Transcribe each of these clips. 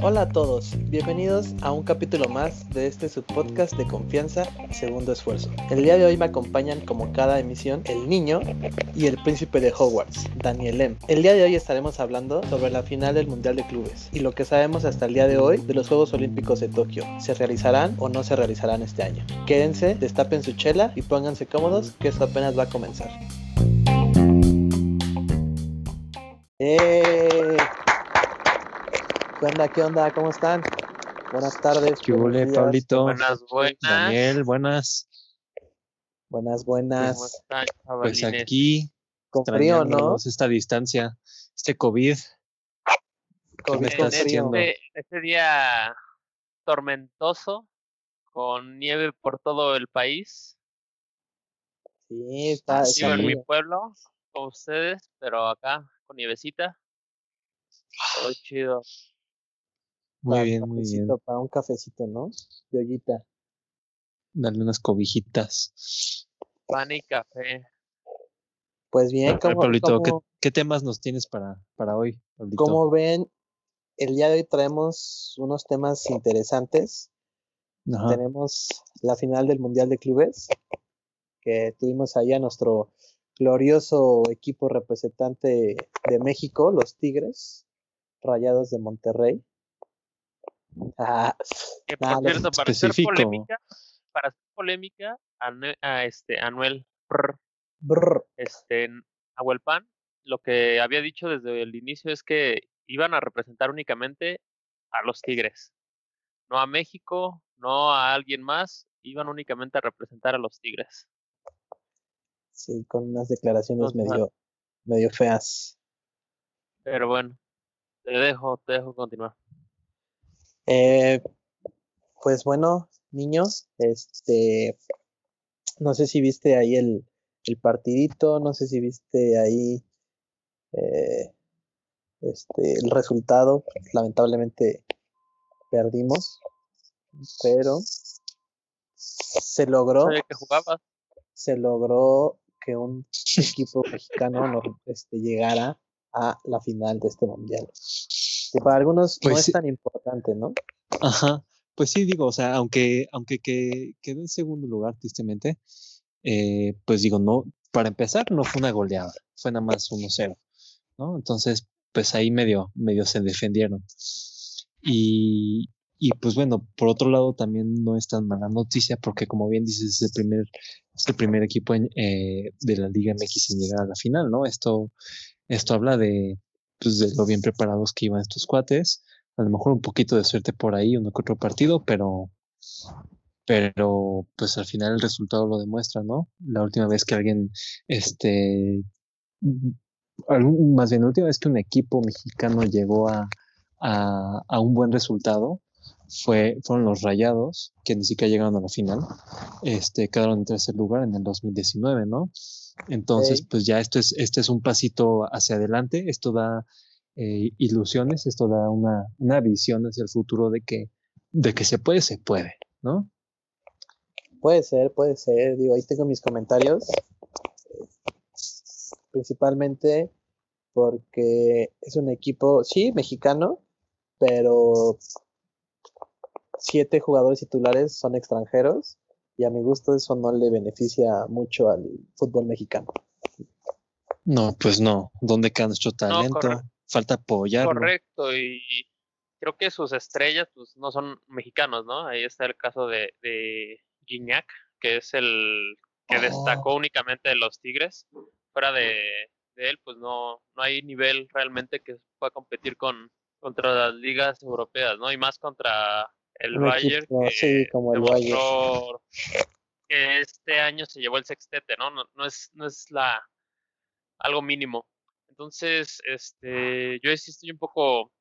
Hola a todos, bienvenidos a un capítulo más de este subpodcast de confianza Segundo Esfuerzo. El día de hoy me acompañan como cada emisión el niño y el príncipe de Hogwarts, Daniel M. El día de hoy estaremos hablando sobre la final del Mundial de Clubes y lo que sabemos hasta el día de hoy de los Juegos Olímpicos de Tokio. ¿Se realizarán o no se realizarán este año? Quédense, destapen su chela y pónganse cómodos que esto apenas va a comenzar. ¡Eh! ¿Qué onda? ¿Qué onda? ¿Cómo están? Buenas tardes. ¿Qué huele, Pablito? Buenas, buenas. Daniel, buenas. Buenas, ¿Cómo buenas. están, Pues aquí, Con frío, ¿no? esta distancia, este COVID. Con me estás este, haciendo? este día tormentoso, con nieve por todo el país. Sí, está, Sí, está Vivo en mi pueblo, con ustedes, pero acá, con nievecita. Todo chido. Muy Para bien, un muy bien. cafecito, Para un cafecito, ¿no? De ollita. Darle unas cobijitas. Pan y café. Pues bien, A ver, ¿cómo, Pablito, ¿qué, cómo- qué temas nos tienes para, para hoy, Pablito? cómo ven? El día de hoy traemos unos temas interesantes. Ajá. Tenemos la final del Mundial de Clubes, que tuvimos ahí a nuestro glorioso equipo representante de México, los Tigres, Rayados de Monterrey. Ah, Que Nada, por cierto, para hacer polémica, para hacer polémica, Ane- a este Anuel Prr, brr, este Pan, lo que había dicho desde el inicio es que iban a representar únicamente a los Tigres, no a México, no a alguien más, iban únicamente a representar a los Tigres. Sí, con unas declaraciones medio, medio feas. Pero bueno, te dejo, te dejo continuar. Eh, pues bueno, niños, este, no sé si viste ahí el, el partidito, no sé si viste ahí eh, este, el resultado. Lamentablemente perdimos, pero se logró, que se logró que un equipo mexicano no, este, llegara a la final de este mundial. Que para algunos no Pues es sí. tan importante, ¿no? Ajá. Pues sí, digo, o sea, aunque, aunque que, quedó en segundo lugar, tristemente, eh, pues digo, no, para empezar, no fue una goleada, fue nada más 1-0, ¿no? Entonces, pues ahí medio, medio se defendieron. Y, y pues bueno, por otro lado, también no es tan mala noticia, porque como bien dices, es el primer, es el primer equipo eh, de la Liga MX en llegar a la final, ¿no? Esto, esto habla de, pues, de lo bien preparados que iban estos cuates a lo mejor un poquito de suerte por ahí, uno que otro partido, pero, pero pues al final el resultado lo demuestra, ¿no? La última vez que alguien, este, algún- más bien la última vez que un equipo mexicano llegó a, a, a un buen resultado fue, fueron los Rayados, que ni siquiera llegaron a la final, este, quedaron en tercer lugar en el 2019, ¿no? Entonces, pues ya esto es, este es un pasito hacia adelante, esto da eh, ilusiones, esto da una, una visión hacia el futuro de que, de que se puede, se puede, ¿no? Puede ser, puede ser. Digo, ahí tengo mis comentarios. Principalmente porque es un equipo, sí, mexicano, pero siete jugadores titulares son extranjeros y a mi gusto eso no le beneficia mucho al fútbol mexicano. No, pues no, ¿dónde queda nuestro talento? Falta apoyarlo. Correcto, y creo que sus estrellas pues no son mexicanos, ¿no? Ahí está el caso de, de Gignac, que es el que Oh. destacó únicamente de los Tigres. Fuera de, de él, pues no, no hay nivel realmente que pueda competir con contra las ligas europeas, ¿no? Y más contra el Bayern, equipo, que sí, como el Bayern. demostró que este año se llevó el sextete, ¿no? No, no es, no es la algo mínimo. Entonces, este, yo sí estoy un poco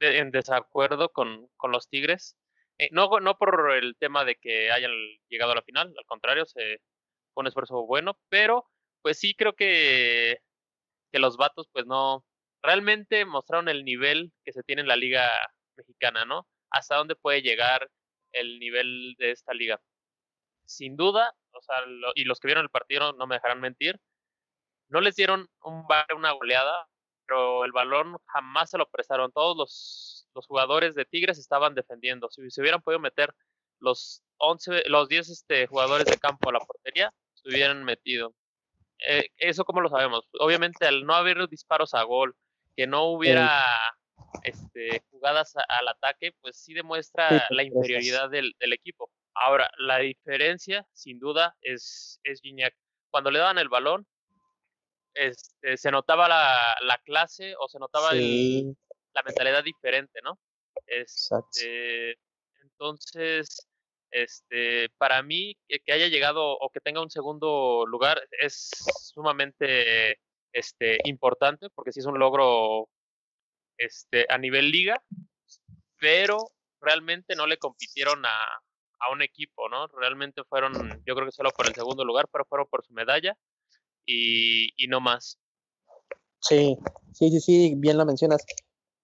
de- en desacuerdo con, con los Tigres. Eh, no, no por el tema de que hayan llegado a la final, al contrario, se fue un esfuerzo bueno, pero pues sí creo que, que los vatos pues no, realmente mostraron el nivel que se tiene en la liga mexicana, ¿no? Hasta dónde puede llegar el nivel de esta liga. Sin duda, o sea, y los que vieron el partido no me dejarán mentir, no les dieron un una goleada, pero el balón jamás se lo prestaron. Todos los, los jugadores de Tigres estaban defendiendo. Si se hubieran podido meter los 11, los 10 este, jugadores de campo a la portería, se hubieran metido. Eh, eso como lo sabemos. Obviamente al no haber disparos a gol, que no hubiera este, jugadas al ataque, pues sí demuestra la inferioridad del, del, equipo. Ahora, la diferencia, sin duda, es, es Gignac. Cuando le daban el balón, este, se notaba la, la clase o se notaba el, la mentalidad diferente, ¿no? Este, entonces, este, para mí, que, haya llegado o que tenga un segundo lugar es sumamente este, importante, porque sí es un logro este, a nivel liga, pero realmente no le compitieron a, a un equipo, ¿no? Realmente fueron, yo creo que solo por el segundo lugar, pero fueron por su medalla y, y no más. Sí, sí, sí, sí, bien lo mencionas.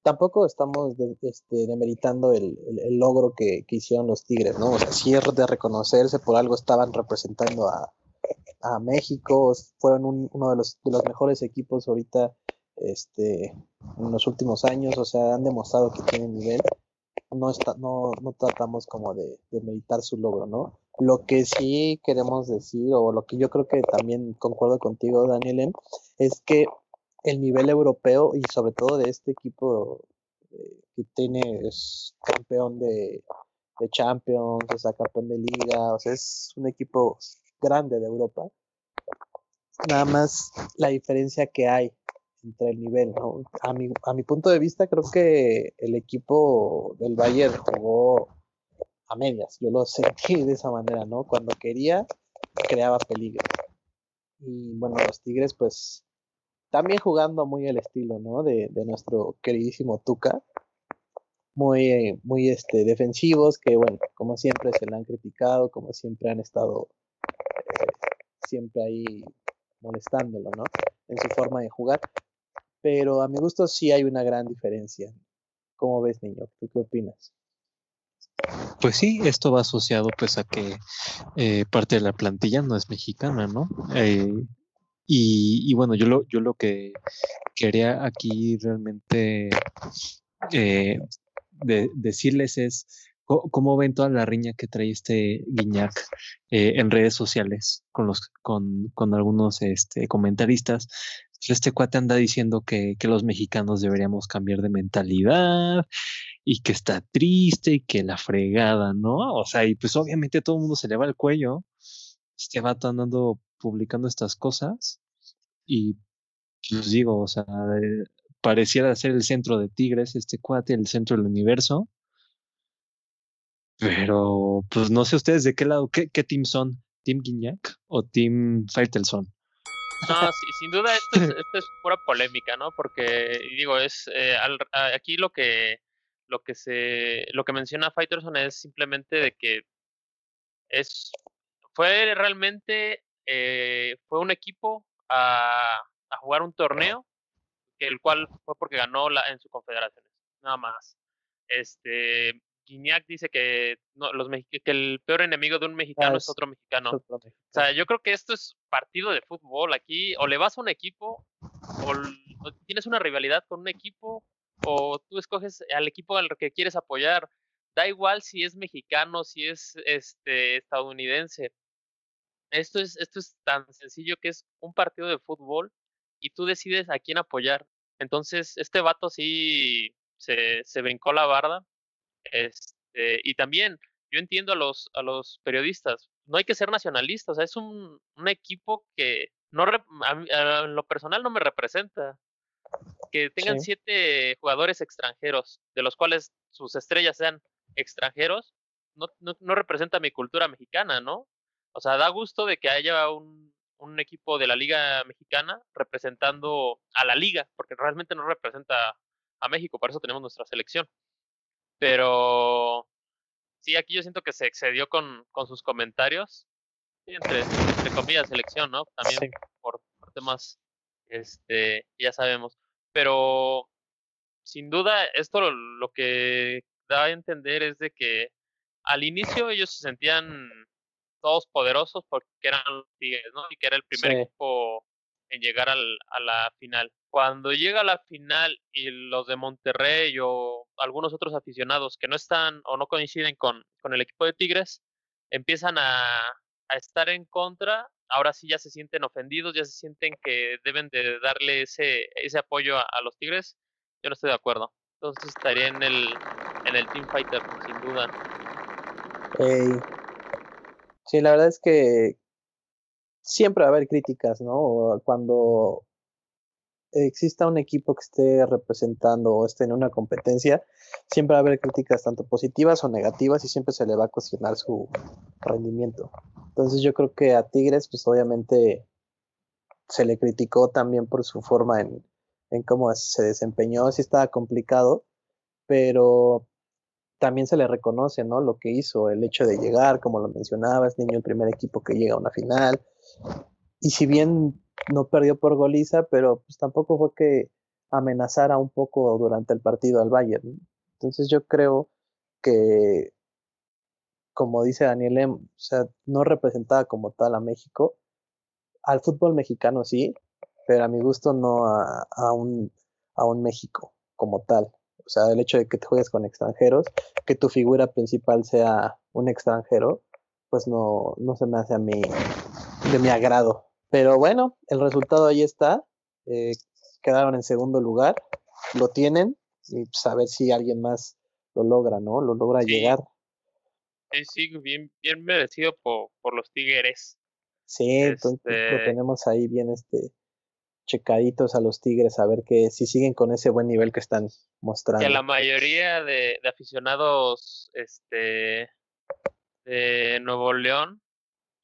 Tampoco estamos de, este, demeritando el, el, logro que, que, hicieron los Tigres, ¿no? O es de reconocerse, por algo estaban representando a, a México, fueron un, uno de los, de los mejores equipos ahorita este, en los últimos años, o sea, han demostrado que tienen nivel. No, está, no, no tratamos como de, de meditar su logro, ¿no? Lo que sí queremos decir, o lo que yo creo que también concuerdo contigo, Daniel, M, es que el nivel europeo y sobre todo de este equipo eh, que tiene, es campeón de, de Champions, o sea, campeón de liga, o sea, es un equipo grande de Europa. Nada más la diferencia que hay entre el nivel. ¿no? A, mi, a mi punto de vista, creo que el equipo del Bayern jugó a medias. Yo lo sentí de esa manera, ¿no? Cuando quería, creaba peligro. Y bueno, los Tigres, pues, también jugando muy el estilo, ¿no? De, de nuestro queridísimo Tuca. Muy, muy este, defensivos, que bueno, como siempre se le han criticado, como siempre han estado eh, siempre ahí molestándolo, ¿no? En su forma de jugar pero a mi gusto sí hay una gran diferencia. ¿Cómo ves, niño? ¿Tú qué opinas? Pues sí, esto va asociado pues a que eh, parte de la plantilla no es mexicana, ¿no? Eh, y, y, bueno, yo lo, yo lo que quería aquí realmente eh, de, decirles es cómo ven toda la riña que trae este Guiñac en redes sociales con los con, con algunos este, comentaristas este cuate anda diciendo que, que, los mexicanos deberíamos cambiar de mentalidad y que está triste y que la fregada, ¿no? O sea, y pues obviamente todo el mundo se le va el cuello. Este vato andando publicando estas cosas y pues digo, o sea, eh, pareciera ser el centro de Tigres, este cuate, el centro del universo. Pero, pues no sé ustedes de qué lado, qué, qué team son, ¿Team Guiñac o Team Faitelson? No, sí, sin duda esto es, esto es, pura polémica, ¿no? Porque digo, es eh, al, aquí lo que lo que se lo que menciona Fighterson es simplemente de que es fue realmente eh, fue un equipo a, a, jugar un torneo que el cual fue porque ganó la, en su confederación, nada más. Este Guiñac dice que no, los que el peor enemigo de un mexicano ah, es, otro mexicano. Es otro mexicano. O sea, yo creo que esto es partido de fútbol. Aquí o le vas a un equipo o, o, tienes una rivalidad con un equipo o tú escoges al equipo al que quieres apoyar. Da igual si es mexicano, si es este estadounidense. Esto es esto es tan sencillo que es un partido de fútbol y tú decides a quién apoyar. Entonces, este vato sí se, se brincó la barda este, y también yo entiendo a los, a los periodistas, no hay que ser nacionalistas, o sea, es un, un equipo que no a, a, lo personal no me representa. Que tengan sí. siete jugadores extranjeros, de los cuales sus estrellas sean extranjeros, no, no, no, representa mi cultura mexicana, ¿no? O sea, da gusto de que haya un, un equipo de la Liga Mexicana representando a la Liga, porque realmente no representa a México, por eso tenemos nuestra selección. Pero sí, aquí yo siento que se excedió con, con sus comentarios. Sí, entre, entre comillas, selección, ¿no? También sí. por, por, temas, este, ya sabemos. Pero sin duda, esto lo, lo, que da a entender es de que al inicio ellos se sentían todos poderosos porque eran los Tigres, ¿no? Y que era el primer sí. equipo en llegar al, a la final. Cuando llega la final y los de Monterrey o algunos otros aficionados que no están o no coinciden con, con el equipo de Tigres, empiezan a, a estar en contra, ahora sí ya se sienten ofendidos, ya se sienten que deben de darle ese, ese apoyo a, los Tigres, yo no estoy de acuerdo. Entonces estaría en el, en el Team Fighter, sin duda. Ey. Sí, la verdad es que siempre va a haber críticas, ¿no? Cuando exista un equipo que esté representando o esté en una competencia, siempre va a haber críticas tanto positivas o negativas y siempre se le va a cuestionar su rendimiento. Entonces yo creo que a Tigres, pues obviamente se le criticó también por su forma en, en cómo se desempeñó, sí estaba complicado, pero también se le reconoce, ¿no? Lo que hizo, el hecho de llegar, como lo mencionabas, niño, el primer equipo que llega a una final. Y si bien no perdió por goliza, pero pues tampoco fue que amenazara un poco durante el partido al Bayern. Entonces yo creo que, como dice Daniel, M, o sea, no representaba como tal a México. Al fútbol mexicano sí, pero a mi gusto no a, a un, a un México como tal. O sea, el hecho de que te juegues con extranjeros, que tu figura principal sea un extranjero, pues no, no se me hace a mí de mi agrado. Pero bueno, el resultado ahí está. Eh, quedaron en segundo lugar, lo tienen, y pues a ver si alguien más lo logra, ¿no? Lo logra Sí. llegar. Sí, sí, bien, bien merecido por, por los Tigres. Sí, entonces lo Este- tenemos ahí bien este checaditos a los Tigres a ver que si siguen con ese buen nivel que están mostrando. que la mayoría de, de aficionados este de Nuevo León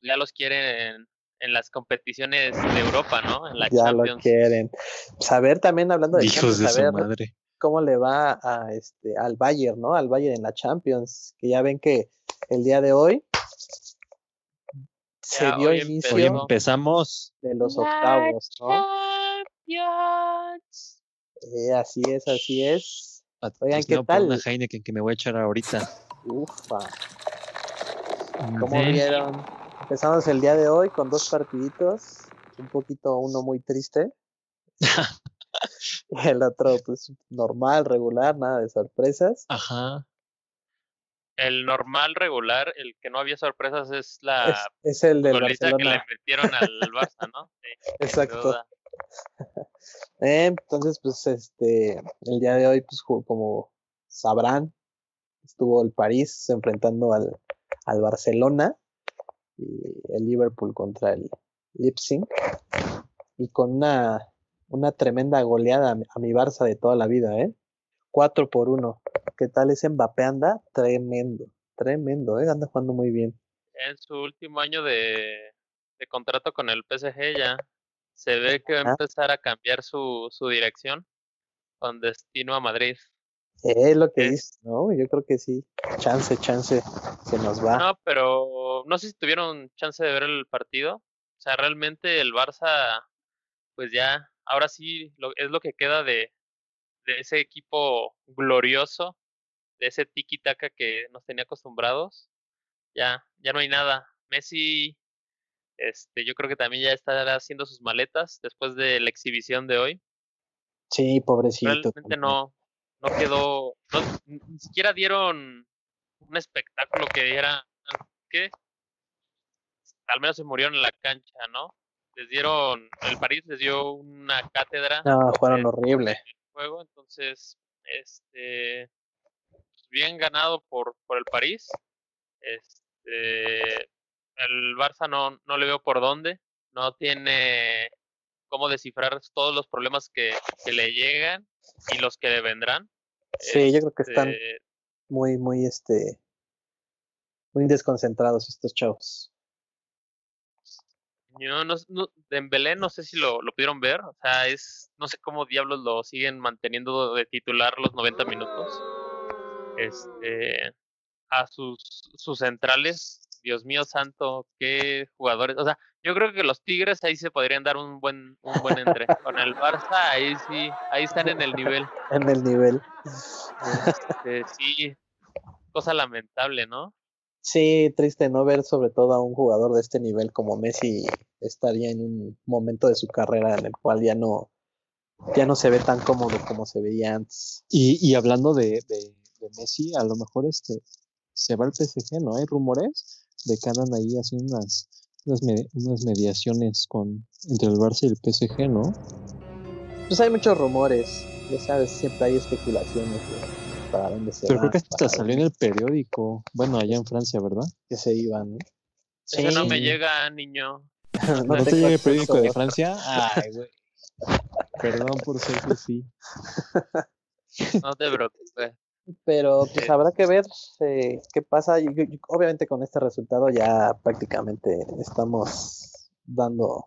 ya los quieren en, las competiciones de Europa, ¿no? En la ya lo Champions. quieren. Saber también hablando de Hijos de Champions, su saber madre. cómo le va a este al Bayern, ¿no? Al Bayern en la Champions, que ya ven que el día de hoy se Ya, dio hoy inicio Hoy empezamos. de los La octavos, ¿no? Champions. Eh, así es, así es. Oigan, ¿qué patrocinado por una tal? Heineken que me voy a echar ahorita. Ufa. ¿Cómo Ujú. vieron? Empezamos el día de hoy con dos partiditos, un poquito uno muy triste. el otro pues normal, regular, nada de sorpresas. Ajá. El normal regular, el que no había sorpresas es Es, la es el del goliza que le Barcelona. metieron al Barça, ¿no? Sí, Exacto. Eh, entonces, pues, este, el día de hoy, pues, como sabrán, estuvo el París enfrentando al, al Barcelona el Liverpool contra el Leipzig y con una, una tremenda goleada a mi, Barça de toda la vida, ¿eh? 4 por 1. ¿Qué tal ese Mbappé anda? Tremendo, tremendo, ¿eh? Anda jugando muy bien. En su último año de, de contrato con el PSG ya se ve que va a empezar a cambiar su, su dirección con destino a Madrid. Es lo que Es- dice, ¿no? Yo creo que sí. Chance, chance, se nos va. No, pero no sé si tuvieron chance de ver el partido. O sea, realmente el Barça, pues ya, ahora sí lo, es lo que queda de, de ese equipo glorioso, de ese tiki-taka que nos tenía acostumbrados. Ya, ya no hay nada. Messi, este, yo creo que también ya estará haciendo sus maletas después de la exhibición de hoy. Sí, pobrecito. Realmente no, no quedó, no, ni siquiera dieron un espectáculo que diera que al menos se murieron en la cancha, ¿no? Les dieron, el París les dio una cátedra No, jugaron horrible. el juego, entonces, este, pues, bien ganado por, por el París. Este, el Barça no, no le veo por dónde, no tiene cómo descifrar todos los problemas que, que le llegan y los que vendrán. Sí, yo creo que están Este, muy, muy, este, muy desconcentrados estos chavos. Yo no, no, Dembélé no sé si lo, lo pudieron ver, o sea, es, no sé cómo diablos lo siguen manteniendo de titular los 90 minutos. Este, a sus, sus centrales, Dios mío santo, qué jugadores, o sea, yo creo que los Tigres ahí se podrían dar un buen, un buen entre. Con el Barça, ahí sí, ahí están en el nivel. En el nivel. Este, sí, cosa lamentable, ¿no? Sí, triste no ver sobre todo a un jugador de este nivel como Messi estaría en un momento de su carrera en el cual ya no, ya no se ve tan cómodo como se veía antes. Y, y hablando de, de, de Messi, a lo mejor este se va al PSG, ¿no? Hay rumores de que andan ahí haciendo unas, unas, me- unas mediaciones con entre el Barça y el PSG, ¿no? Pues hay muchos rumores, ya sabes, siempre hay especulaciones de para dónde se Pero creo que hasta salió en el periódico, bueno, allá en Francia, ¿verdad? que se iban. ¿no? Ese no me llega, niño. ¿No, te tengo llega el periódico de Francia? Ay, güey. Perdón por ser sí. No te preocupes. Pero pues habrá que ver eh, qué pasa. Yo- yo- obviamente con este resultado ya prácticamente estamos dando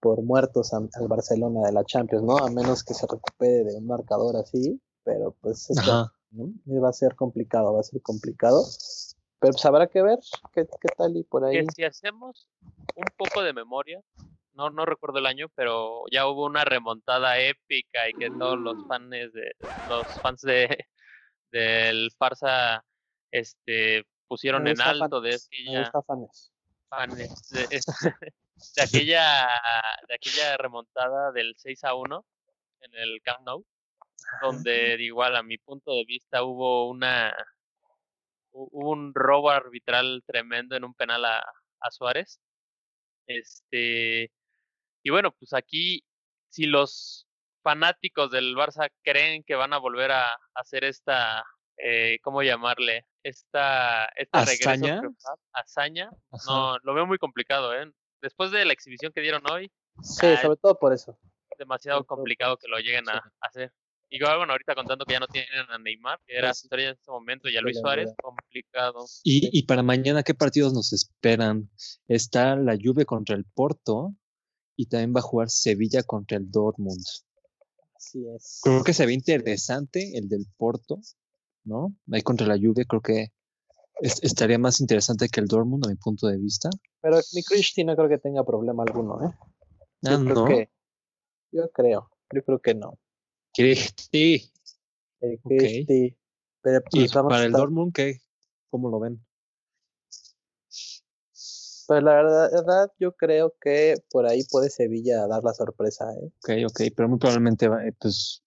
por muertos a- al Barcelona de la Champions, ¿no? A menos que se recupere de un marcador así, pero pues esto, Ajá. ¿no? Va a ser complicado, va a ser complicado. Pero pues habrá que ver qué, qué tal y por ahí. Que si hacemos un poco de memoria, no, no recuerdo el año, pero ya hubo una remontada épica y que todos los fans de los fans de del Farsa este pusieron en alto de Fanes, me aquella Fanes. fanes- de, de aquella de aquella remontada del 6 a 1 en el Camp Nou donde igual a mi punto de vista hubo una hubo un robo arbitral tremendo en un penal a, a Suárez este y bueno pues aquí si los fanáticos del Barça creen que van a volver a hacer esta eh, cómo llamarle esta regreso ¿Hazaña? triunfal, hazaña Ajá. no lo veo muy complicado eh después de la exhibición que dieron hoy Sí, Ah, sobre todo por eso. demasiado Sobre complicado que lo lleguen a hacer. Igual, bueno, ahorita contando que ya no tienen a Neymar, que era Pues sí. estrella en este momento, y a Luis Suárez, complicado. Y, y para mañana, ¿qué partidos nos esperan? Está la Juve contra el Porto y también va a jugar Sevilla contra el Dortmund. Así es. Creo que se ve interesante el del Porto, ¿no? Ahí contra la Juve creo que es- estaría más interesante que el Dortmund a mi punto de vista. Pero mi Cristi no creo que tenga problema alguno, ¿eh? Ah, Yo creo no. que, yo creo, yo creo que no. Cristi. El pero Y pues a para el estar- Dortmund, ¿qué? ¿Cómo lo ven? Pues la verdad, yo creo que por ahí puede Sevilla dar la sorpresa, ¿eh? Ok, ok, pero muy probablemente va- eh, pues,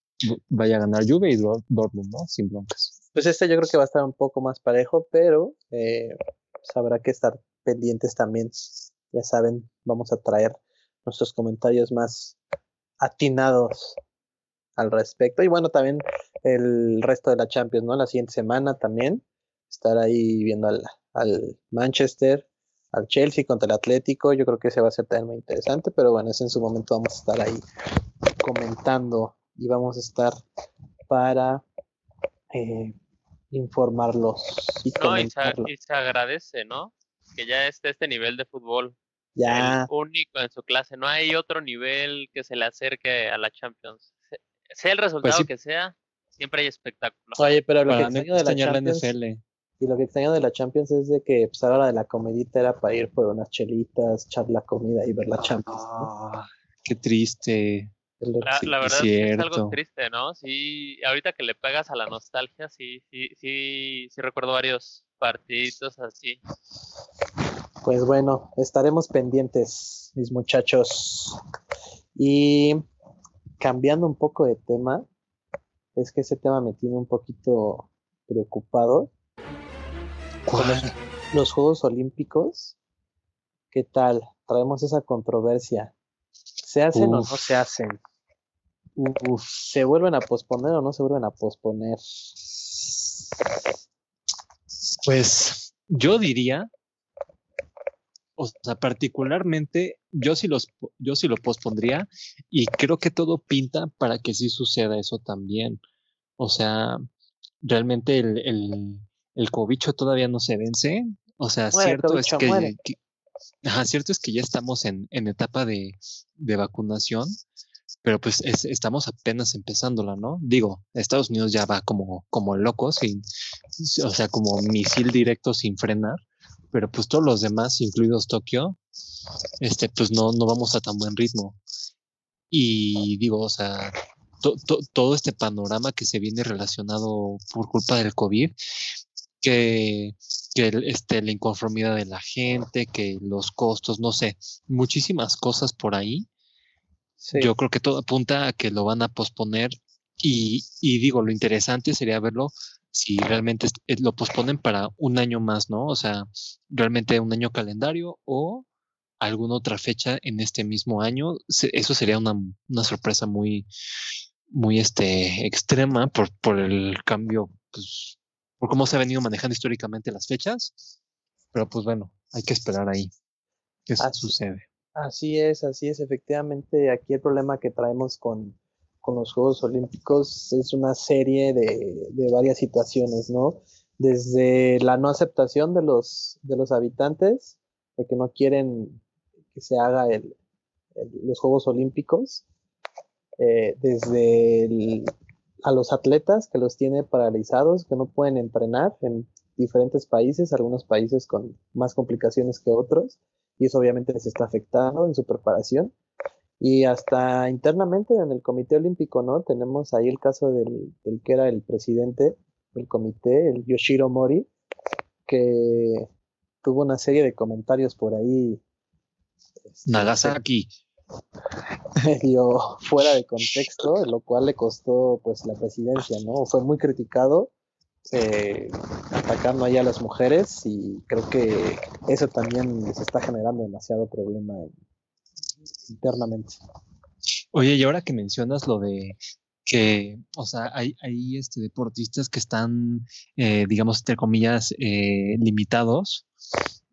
vaya a ganar Juve y Dor- Dortmund, ¿no? Sin broncas. Pues este yo creo que va a estar un poco más parejo, pero eh, pues habrá que estar pendientes también. Ya saben, vamos a traer nuestros comentarios más atinados al respecto. Y bueno, también el resto de la Champions, ¿no? La siguiente semana también estar ahí viendo al, al Manchester, al Chelsea contra el Atlético. Yo creo que ese va a ser también muy interesante, pero bueno, ese en su momento vamos a estar ahí comentando y vamos a estar para eh, informarlos y No, y se, comentarlo. y se agradece, ¿no? Que ya esté este nivel de fútbol, Ya, el único en su clase. No hay otro nivel que se le acerque a la Champions. Se- Sea el resultado sí. que sea, siempre hay espectáculo. oye, pero lo que Para no extraño de la Champions NFL. Y lo que extraño de la Champions es de que pues, a la hora de la comidita era para ir por unas chelitas, echar la comida y ver la Champions. ¿no? Ah, qué triste. La, Sí, la es verdad es que es algo triste, ¿no? Sí, ahorita que le pegas a la nostalgia, sí, sí, sí, sí recuerdo varios partiditos así. Pues bueno, estaremos pendientes, mis muchachos. Y cambiando un poco de tema, es que ese tema me tiene un poquito preocupado. Los, Juegos Olímpicos, ¿qué tal? Traemos esa controversia. ¿Se hacen o no se hacen? Uf, ¿Se vuelven a posponer o no se vuelven a posponer? pues yo diría, o sea, particularmente, yo sí los, yo sí lo pospondría y creo que todo pinta para que sí suceda eso también. O sea, realmente el, el, el cobicho todavía no se vence. O sea, Muere, cierto es que, muere. que- ajá, cierto es que ya estamos en, en etapa de, de vacunación, pero pues es- estamos apenas empezándola, ¿no? Digo, Estados Unidos ya va como, como loco, sin, o sea, como misil directo sin frenar, pero pues todos los demás, incluidos Tokio, este, pues no, no vamos a tan buen ritmo. Y digo, o sea, to- to- todo este panorama que se viene relacionado por culpa del COVID, que, que este, la inconformidad de la gente, que los costos, no sé, muchísimas cosas por ahí Yo creo que todo apunta a que lo van a posponer y, y digo, lo interesante sería verlo si realmente lo posponen para un año más, ¿no? O sea, realmente un año calendario o alguna otra fecha en este mismo año. Eso sería una, una sorpresa muy, muy este, extrema por, por el cambio, pues, por cómo se ha venido manejando históricamente las fechas. Pero pues bueno, hay que esperar ahí qué sucede. Así es, así es. Efectivamente, aquí el problema que traemos con, con los Juegos Olímpicos es una serie de, de, varias situaciones, ¿no? Desde la no aceptación de los, de los habitantes, de que no quieren que se haga el, los Juegos Olímpicos, eh, desde a los atletas que los tiene paralizados, que no pueden entrenar en diferentes países, algunos países con más complicaciones que otros, y eso obviamente les está afectando en su preparación. Y hasta internamente en el Comité Olímpico, ¿no? Tenemos ahí el caso del, que era el presidente del comité, el Yoshiro Mori, que tuvo una serie de comentarios por ahí este, Nagasaki. Medio fuera de contexto, lo cual le costó pues la presidencia, ¿no? Fue muy criticado eh, atacando ahí a las mujeres y creo que eso también les está generando demasiado problema internamente. Oye, y ahora que mencionas lo de que, o sea, hay, hay este, deportistas que están, eh, digamos, entre comillas, eh, limitados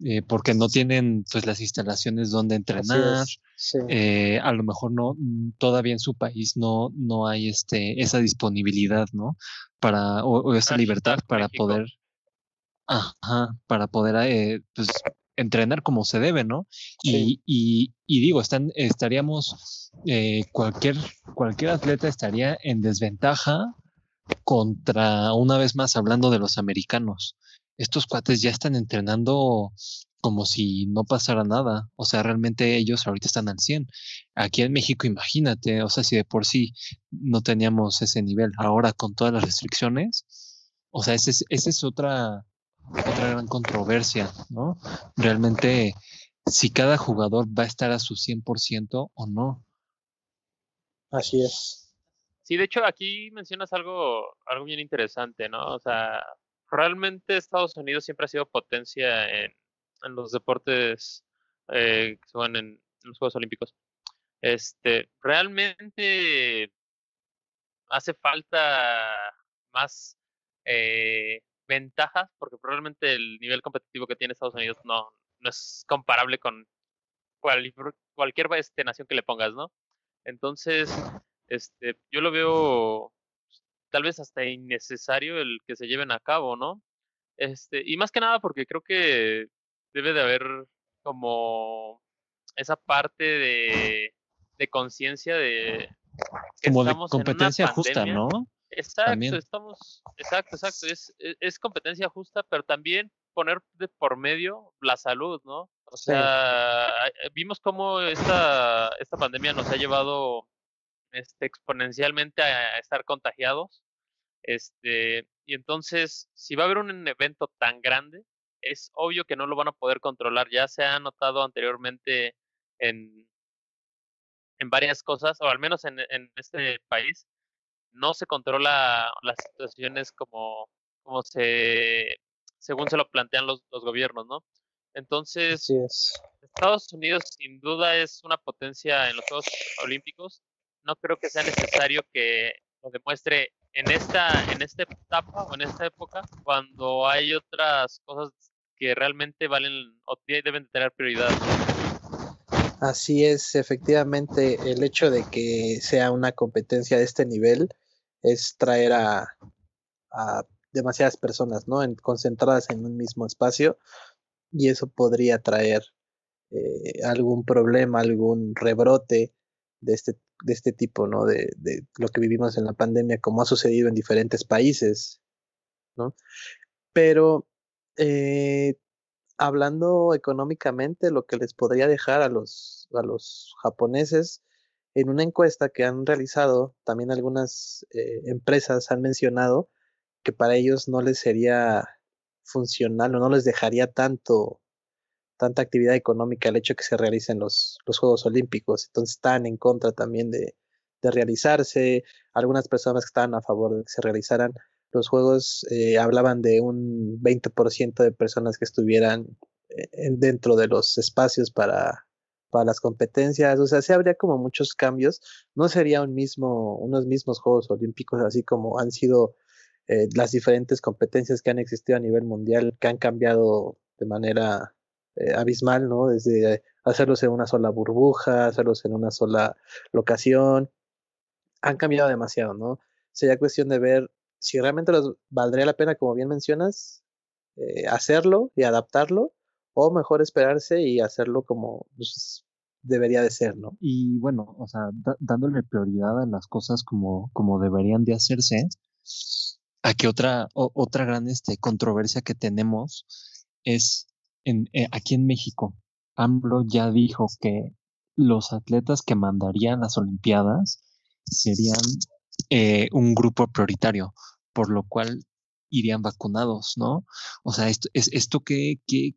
eh, porque no tienen pues las instalaciones donde entrenar, eh, a lo mejor no, mm, todavía en su país no, no hay este, esa disponibilidad, ¿no? Para, o, esa libertad para poder, ajá, para poder eh, pues, entrenar como se debe, ¿no? Y, y, y, digo, están, estaríamos, cualquier, cualquier atleta estaría en desventaja contra, una vez más hablando de los americanos, estos cuates ya están entrenando como si no pasara nada. O sea, realmente ellos ahorita están al 100. Aquí en México, imagínate, o sea, si de por sí no teníamos ese nivel, ahora con todas las restricciones, o sea, esa es, esa es otra, otra gran controversia, ¿no? Realmente, si cada jugador va a estar a su 100% o no. Así es. Sí, de hecho, aquí mencionas algo, algo bien interesante, ¿no? O sea, realmente Estados Unidos siempre ha sido potencia en, los deportes eh, que se van en, los Juegos Olímpicos. Este, realmente hace falta más eh, ventajas, porque probablemente el nivel competitivo que tiene Estados Unidos no, no es comparable con cualquier este, nación que le pongas, ¿no? Entonces, este, yo lo veo tal vez hasta innecesario el que se lleven a cabo, ¿no? Este, y más que nada porque creo que debe de haber como esa parte de, de conciencia de que como de competencia justa, ¿no? Exacto, estamos, exacto, exacto, es, e, es, competencia justa, pero también poner de por medio la salud, ¿no? O sea, vimos cómo esta, esta pandemia nos ha llevado este, exponencialmente a estar contagiados este, y entonces, si va a haber un evento tan grande, es obvio que no lo van a poder controlar. Ya se ha notado anteriormente en, en varias cosas, o al menos en, en este país, no se controla las situaciones como, como se, según se lo plantean los, los gobiernos, ¿no? Entonces, Estados Unidos sin duda es una potencia en los Juegos Olímpicos. No creo que sea necesario que lo demuestre en esta, en esta etapa o en esta época, cuando hay otras cosas que realmente valen o deben tener prioridad. Así es, efectivamente, el hecho de que sea una competencia de este nivel es traer a, a demasiadas personas, ¿no? En, concentradas en un mismo espacio y eso podría traer eh, algún problema, algún rebrote de este de este tipo, ¿no? De, de, lo que vivimos en la pandemia, como ha sucedido en diferentes países, ¿no? Pero eh, hablando económicamente, lo que les podría dejar a los, a los japoneses, en una encuesta que han realizado, también algunas eh, empresas han mencionado que para ellos no les sería funcional o no les dejaría tanto tanta actividad económica el hecho de que se realicen los, los Juegos Olímpicos. Entonces están en contra también de, de realizarse. Algunas personas que estaban a favor de que se realizaran los Juegos eh, hablaban de un 20% de personas que estuvieran eh, dentro de los espacios para, para las competencias. O sea, sí habría como muchos cambios. No sería un mismo, unos mismos Juegos Olímpicos, así como han sido eh, las diferentes competencias que han existido a nivel mundial, que han cambiado de manera eh, abismal, ¿no? Desde hacerlos en una sola burbuja, hacerlos en una sola locación. Han cambiado demasiado, ¿no? Sería cuestión de ver si realmente los valdría la pena, como bien mencionas, eh, hacerlo y adaptarlo, o mejor esperarse y hacerlo como pues, debería de ser, ¿no? Y bueno, o sea, dándole prioridad a las cosas como, como deberían de hacerse, aquí otra, otra gran este, controversia que tenemos es en, eh, aquí en México. AMLO ya dijo que los atletas que mandarían las Olimpiadas serían eh, un grupo prioritario, por lo cual irían vacunados, ¿no? O sea, esto, es, esto que, que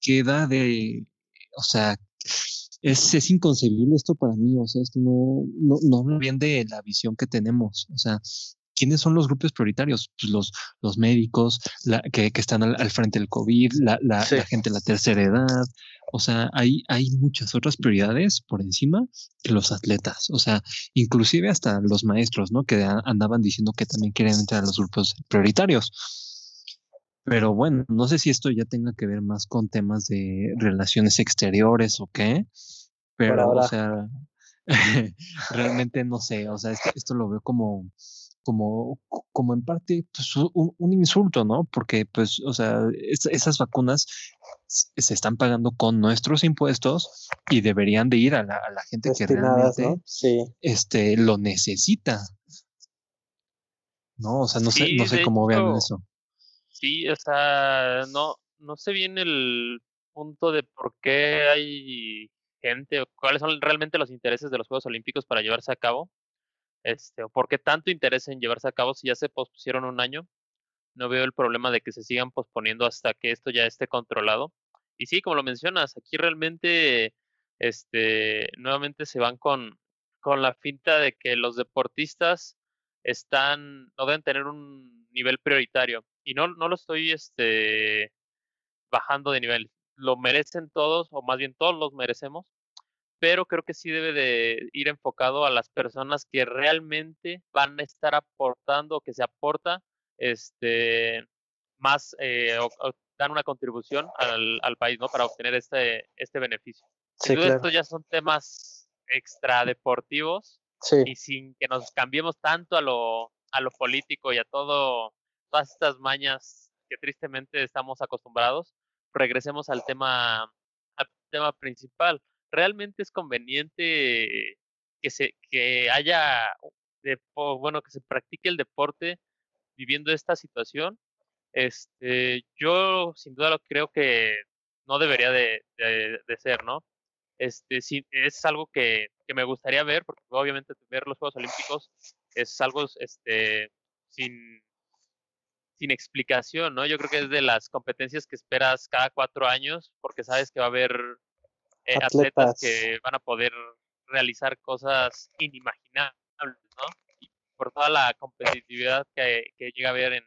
queda de, o sea, es, es, inconcebible esto para mí, o sea, esto no, no, no de la visión que tenemos, o sea, ¿quiénes son los grupos prioritarios? Pues los, los médicos la, que, que, están al, al, frente del COVID, la, la, sí. la, gente de la tercera edad. O sea, hay, hay muchas otras prioridades por encima que los atletas. O sea, inclusive hasta los maestros, ¿no? Que andaban diciendo que también quieren entrar a los grupos prioritarios. Pero bueno, no sé si esto ya tenga que ver más con temas de relaciones exteriores o qué. Pero, o sea, realmente no sé. O sea, esto, esto lo veo como como, como en parte pues, un, un, insulto, ¿no? Porque, pues, o sea, es, esas vacunas se están pagando con nuestros impuestos y deberían de ir a la, a la gente que realmente ¿no? sí. este, lo necesita. No, o sea, no sí, sé, no sé cómo hecho, vean eso. Sí, o sea, no, no sé bien el punto de por qué hay gente o cuáles son realmente los intereses de los Juegos Olímpicos para llevarse a cabo este, o por qué tanto interés en llevarse a cabo si ya se pospusieron un año. No veo el problema de que se sigan posponiendo hasta que esto ya esté controlado. Y sí, como lo mencionas, aquí realmente, este, nuevamente se van con, con la finta de que los deportistas están, no deben tener un nivel prioritario. Y no, no lo estoy, este, bajando de nivel. Lo merecen todos, o más bien todos los merecemos, pero creo que sí debe de ir enfocado a las personas que realmente van a estar aportando, que se aporta este más eh, o, o, dan una contribución al, al, país, ¿no? Para obtener este, este beneficio. Sí, claro. Estos ya son temas extradeportivos sí. y sin que nos cambiemos tanto a lo, a lo político y a todo, todas estas mañas que tristemente estamos acostumbrados, regresemos al tema, al tema principal realmente es conveniente que se que haya bueno que se practique el deporte viviendo esta situación este yo sin duda lo creo que no debería de, de, de ser no este sí es algo que, que, me gustaría ver porque obviamente ver los Juegos Olímpicos es algo este sin sin explicación, ¿no? Yo creo que es de las competencias que esperas cada cuatro años, porque sabes que va a haber eh, atletas. atletas. que van a poder realizar cosas inimaginables, ¿no? Y por toda la competitividad que, que llega a haber en,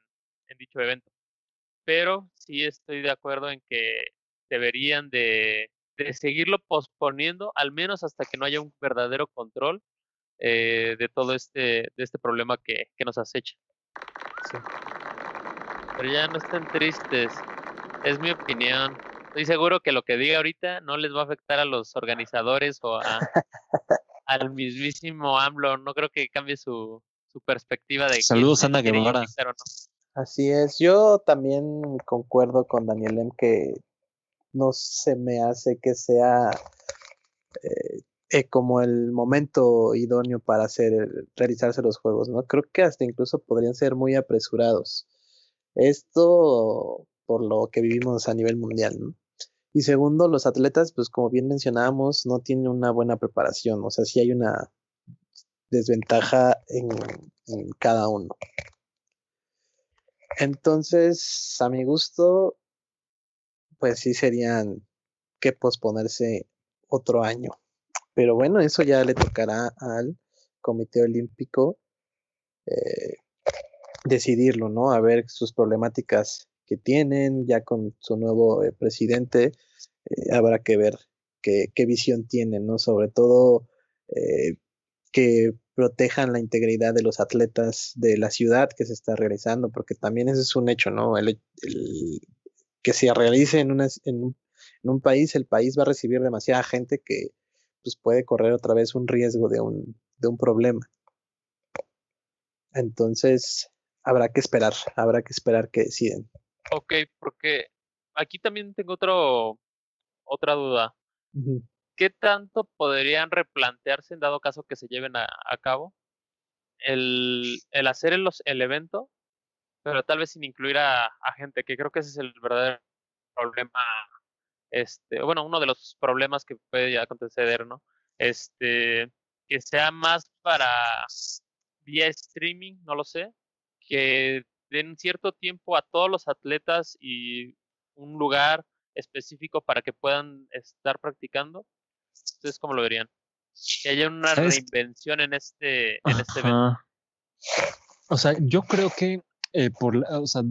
en, dicho evento. Pero sí estoy de acuerdo en que deberían de, de seguirlo posponiendo, al menos hasta que no haya un verdadero control eh, de todo este, de este problema que, que nos acecha. Sí. Pero ya no estén tristes, es mi opinión estoy seguro que lo que diga ahorita no les va a afectar a los organizadores o a, al mismísimo AMLO. No creo que cambie su, su perspectiva de Saludos, Ana Guevara. No. Así es. Yo también concuerdo con Daniel M. que no se me hace que sea eh, eh, como el momento idóneo para hacer realizarse los juegos, ¿no? Creo que hasta incluso podrían ser muy apresurados. Esto por lo que vivimos a nivel mundial. Y segundo, los atletas, pues como bien mencionábamos, no tienen una buena preparación, o sea, sí hay una desventaja en, en cada uno. Entonces, a mi gusto, pues sí serían que posponerse otro año. Pero bueno, eso ya le tocará al Comité Olímpico eh, decidirlo, ¿no? A ver sus problemáticas que tienen, ya con su nuevo eh, presidente, eh, habrá que ver qué, visión tienen, ¿no? Sobre todo que protejan la integridad de los atletas de la ciudad que se está realizando, porque también ese es un hecho, ¿no? El, que se realice en, un, país, el país va a recibir demasiada gente que pues, puede correr otra vez un riesgo de un, de un problema. Entonces, habrá que esperar, habrá que esperar que deciden. Ok, porque aquí también tengo otro, otra duda. Uh -huh. ¿Qué tanto podrían replantearse en dado caso que se lleven a, a cabo el, el hacer el, el, evento, pero tal vez sin incluir a, a, gente, que creo que ese es el verdadero problema, este, bueno, uno de los problemas que puede acontecer, ¿no? Este, que sea más para vía streaming, no lo sé, que den cierto tiempo a todos los atletas y un lugar específico para que puedan estar practicando. ¿Ustedes cómo lo verían? Que haya una ¿Sabes? reinvención en este, en este evento. O sea, yo creo que eh, por o sea,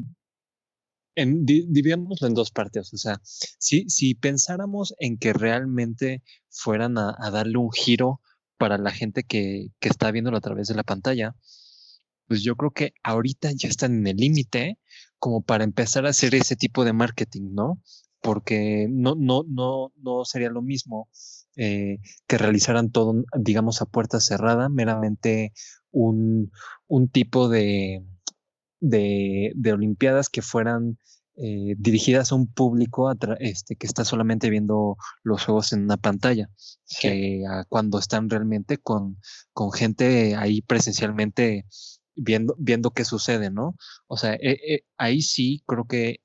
en, dividámoslo en dos partes. O sea, si, si pensáramos en que realmente fueran a, a darle un giro para la gente que, que, está viéndolo a través de la pantalla, pues yo creo que ahorita ya están en el límite como para empezar a hacer ese tipo de marketing, ¿no? Porque no, no, no, no sería lo mismo eh, que realizaran todo, digamos, a puerta cerrada, meramente un, un tipo de, de, de, Olimpiadas que fueran eh, dirigidas a un público este, que está solamente viendo los juegos en una pantalla, sí. que a cuando están realmente con, con gente ahí presencialmente viendo, viendo qué sucede, ¿no? O sea, eh, eh, ahí sí creo que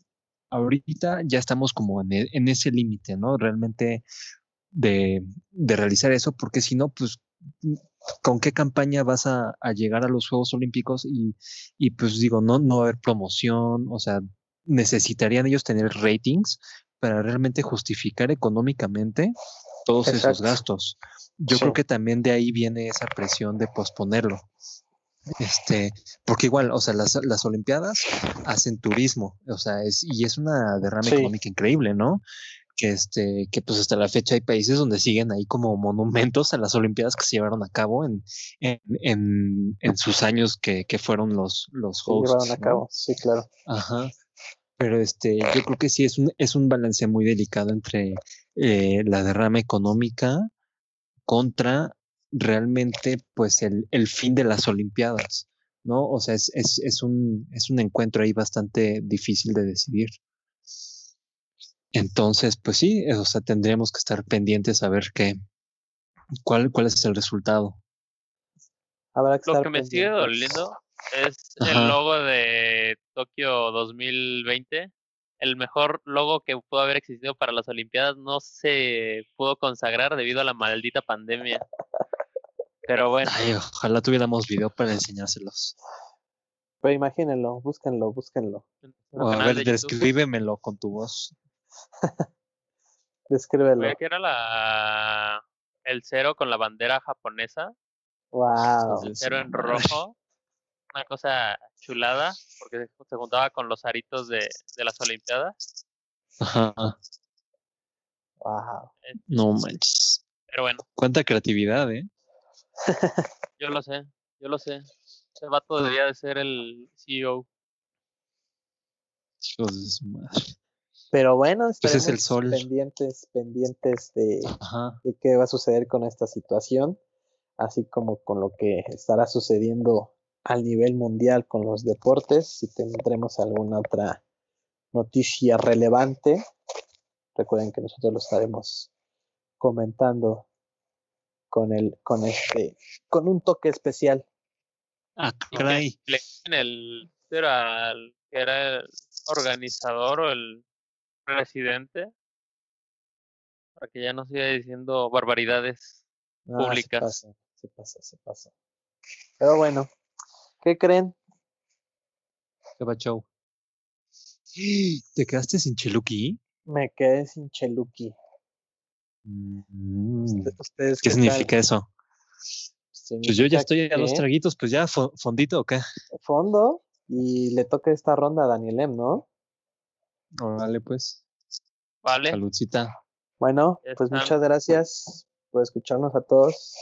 ahorita ya estamos como en, e, en ese límite, ¿no? Realmente de, de, realizar eso, porque si no, pues, ¿con qué campaña vas a, a llegar a los Juegos Olímpicos? Y, y, pues digo, no, no va a haber promoción, o sea, necesitarían ellos tener ratings para realmente justificar económicamente todos Exacto. esos gastos. Yo sí. creo que también de ahí viene esa presión de posponerlo. Este, porque igual, o sea, las, las Olimpiadas hacen turismo, o sea, es, y es una derrama sí. económica increíble, ¿no? Que este, que pues hasta la fecha hay países donde siguen ahí como monumentos a las Olimpiadas que se llevaron a cabo en, en, en, en sus años que, que, fueron los, los juegos. Se llevaron a cabo, sí, claro. Ajá. Pero este, yo creo que sí es un, es un balance muy delicado entre eh, la derrama económica contra realmente pues el, el, fin de las Olimpiadas, ¿no? O sea, es, es, es, un, es un encuentro ahí bastante difícil de decidir. Entonces, pues sí, o sea, tendríamos que estar pendientes a ver qué, cuál, cuál es el resultado. Habrá que Lo que me sigue doliendo es Ajá. el logo de Tokio 2020. El mejor logo que pudo haber existido para las Olimpiadas no se pudo consagrar debido a la maldita pandemia. Pero bueno. Ay, ojalá tuviéramos video para enseñárselos. Pero imagínenlo, búsquenlo, búsquenlo. O a ver, de descríbemelo con tu voz. Descríbelo. que era la el cero con la bandera japonesa. Wow. El cero en rojo. Una cosa chulada, porque se juntaba con los aritos de, de las Olimpiadas. Ajá. Wow. No manches. Pero bueno. Cuánta creatividad, ¿eh? Yo lo sé, yo lo sé. Ese vato debería de ser el CEO. Hijos de su madre. Pero bueno, Ese es el sol. pendientes, pendientes de, de, qué va a suceder con esta situación, así como con lo que estará sucediendo al nivel mundial con los deportes, si tendremos alguna otra noticia relevante. Recuerden que nosotros lo estaremos comentando con el, con este, con un toque especial. Ah, caray. En el, era el, era el organizador o el presidente, para que ya no siga diciendo barbaridades ah, públicas. Se pasa, se pasa, se pasa. Pero bueno, ¿qué creen? ¿Qué va, show? ¿Te quedaste sin Cheluki? Me quedé sin Cheluki. Mm, ¿Ustedes ¿Qué significa eso? Pues yo ya estoy a dos traguitos, pues ya, fo- fondito o qué. Fondo y le toca esta ronda a Daniel M, ¿no? Órale, pues. Vale. Saludcita. Bueno, pues muchas gracias por escucharnos a todos.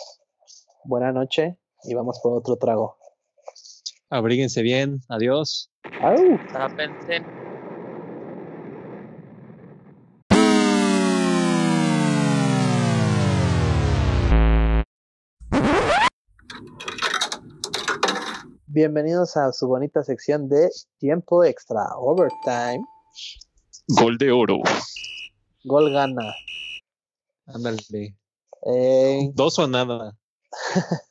Buena noche y vamos por otro trago. Abríguense bien. Adiós. ¡Au! Bienvenidos a su bonita sección de tiempo extra, overtime, Gol de oro. gol gana. Ándale. Eh, Dos o nada.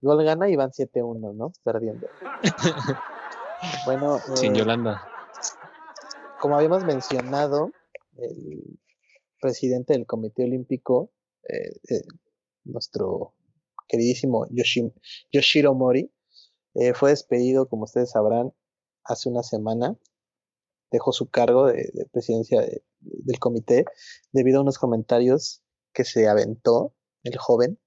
gol gana y van 7-1, ¿no? Perdiendo. Bueno, Sin eh, Yolanda. como habíamos mencionado, el presidente del Comité Olímpico, eh, eh, nuestro queridísimo Yoshi- Yoshiro Mori, eh, fue despedido, como ustedes sabrán, hace una semana. Dejó su cargo de, de presidencia de- del comité debido a unos comentarios que se aventó el joven,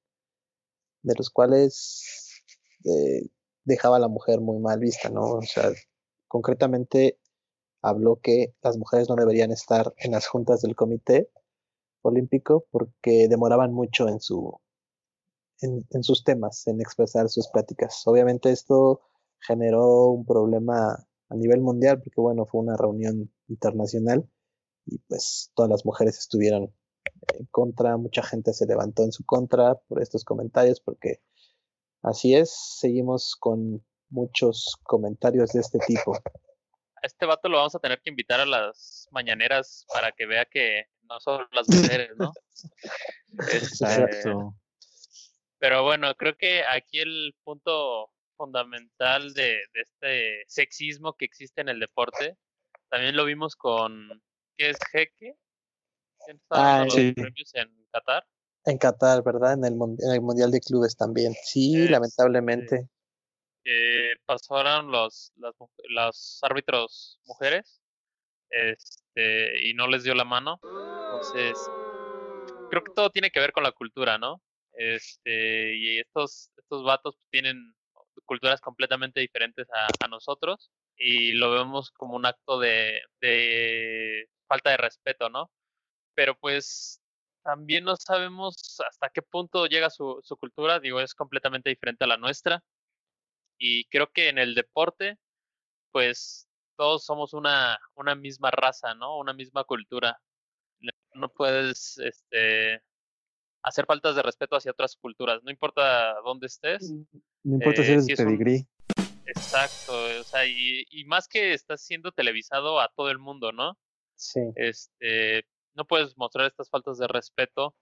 de los cuales eh, dejaba a la mujer muy mal vista, ¿no? O sea, concretamente habló que las mujeres no deberían estar en las juntas del comité olímpico porque demoraban mucho en su en, en sus temas, en expresar sus pláticas. Obviamente esto generó un problema a nivel mundial porque bueno, fue una reunión internacional y pues todas las mujeres estuvieron en contra, mucha gente se levantó en su contra por estos comentarios porque así es, seguimos con muchos comentarios de este tipo. A este vato lo vamos a tener que invitar a las mañaneras para que vea que no son las mujeres, ¿no? Exacto. Pero bueno, creo que aquí el punto fundamental de, de este sexismo que existe en el deporte, también lo vimos con, ¿qué es Jeque? ¿Quién está Ah, los sí. premios en Qatar? En Qatar, ¿verdad? En el, mun- en el Mundial de Clubes también. Sí, Este, lamentablemente. pasaron los, las los árbitros mujeres este, y no les dio la mano. Entonces, creo que todo tiene que ver con la cultura, ¿no? Este, y estos, estos vatos tienen culturas completamente diferentes a, a nosotros y lo vemos como un acto de, de falta de respeto, ¿no? Pero pues también no sabemos hasta qué punto llega su, su cultura, digo, es completamente diferente a la nuestra y creo que en el deporte, pues todos somos una, una misma raza, ¿no? Una misma cultura. No puedes este, hacer faltas de respeto hacia otras culturas, no importa dónde estés. No importa si eh, eres un- pedigrí. Exacto, o sea, y, y más que estás siendo televisado a todo el mundo, ¿no? Sí. Este, no puedes mostrar estas faltas de respeto,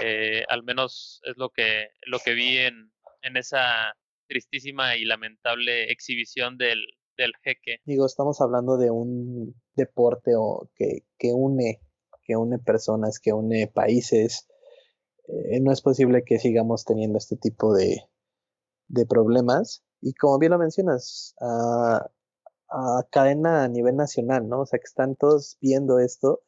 eh, al menos es lo que, lo que vi en, en esa tristísima y lamentable exhibición del, del jeque. Digo, estamos hablando de un deporte o que, que une, que une personas, que une países. Eh, no es posible que sigamos teniendo este tipo de, de problemas. Y como bien lo mencionas, a, a cadena a nivel nacional, ¿no? O sea, que están todos viendo esto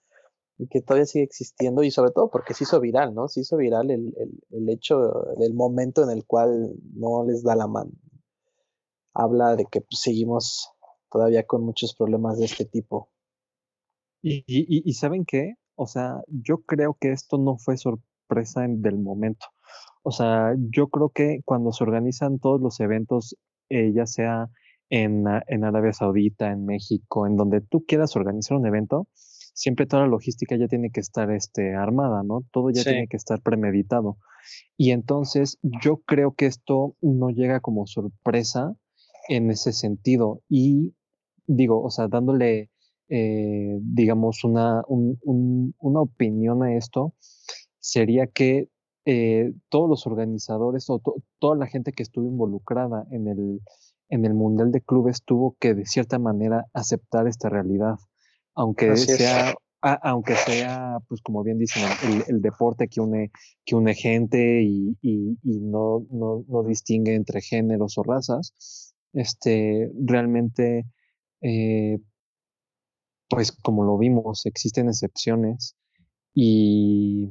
y que todavía sigue existiendo y sobre todo porque se hizo viral, ¿no? Se hizo viral el, el, el hecho del momento en el cual no les da la mano. Habla de que pues, seguimos todavía con muchos problemas de este tipo. Y, y, y ¿saben qué? O sea, yo creo que esto no fue sorpresa en- del momento. O sea, yo creo que cuando se organizan todos los eventos, eh, ya sea en, a- en Arabia Saudita, en México, en donde tú quieras organizar un evento, siempre toda la logística ya tiene que estar este, armada, ¿no? Todo ya Sí. tiene que estar premeditado. Y entonces yo creo que esto no llega como sorpresa en ese sentido. Y digo, o sea, dándole, eh, digamos, una, un- un- una opinión a esto, sería que eh, todos los organizadores o to- toda la gente que estuvo involucrada en el, en el Mundial de Clubes tuvo que de cierta manera aceptar esta realidad, aunque Así sea, a- aunque sea, pues como bien dicen, el, el deporte que une, que une gente y, y- y no, no, no distingue entre géneros o razas, este, realmente, eh, pues como lo vimos, existen excepciones y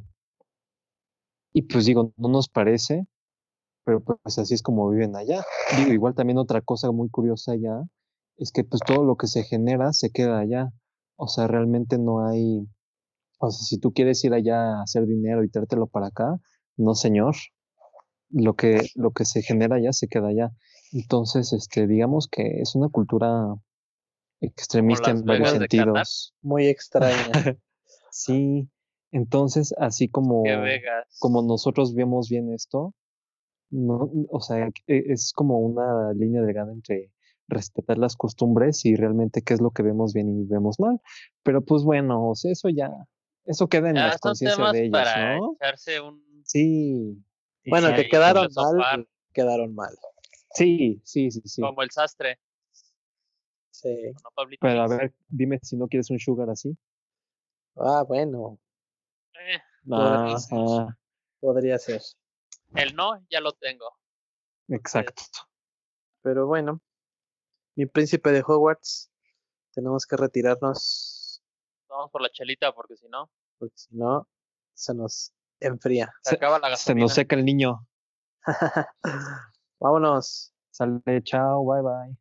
Y pues digo, no nos parece, pero pues así es como viven allá. Digo, igual también otra cosa muy curiosa allá es que pues todo lo que se genera se queda allá. O sea, realmente no hay, o sea, si tú quieres ir allá a hacer dinero y traértelo para acá, no señor. Lo que, lo que se genera allá se queda allá. Entonces, este, digamos que es una cultura extremista en varios sentidos. Muy extraña. Sí, entonces así como, como nosotros vemos bien esto, no, o sea, e- es como una línea delgada entre respetar las costumbres y realmente qué es lo que vemos bien y vemos mal. Pero pues bueno, o sea, eso ya, eso queda en la conciencia de ellos, para ¿no? echarse un... Sí, bueno, que quedaron mal, quedaron mal. sí, sí, sí, sí. Como el sastre, Sí. Pero a ver, dime si no quieres un sugar así. Ah, bueno, Eh, Podría ser. podría ser. el no ya lo tengo. exacto. Pero bueno, mi príncipe de Hogwarts, tenemos que retirarnos Vamos por la chelita porque si no, porque si no, se nos enfría. se, Se- acaba la Se nos seca el niño. Vámonos. Sale, chao, bye bye.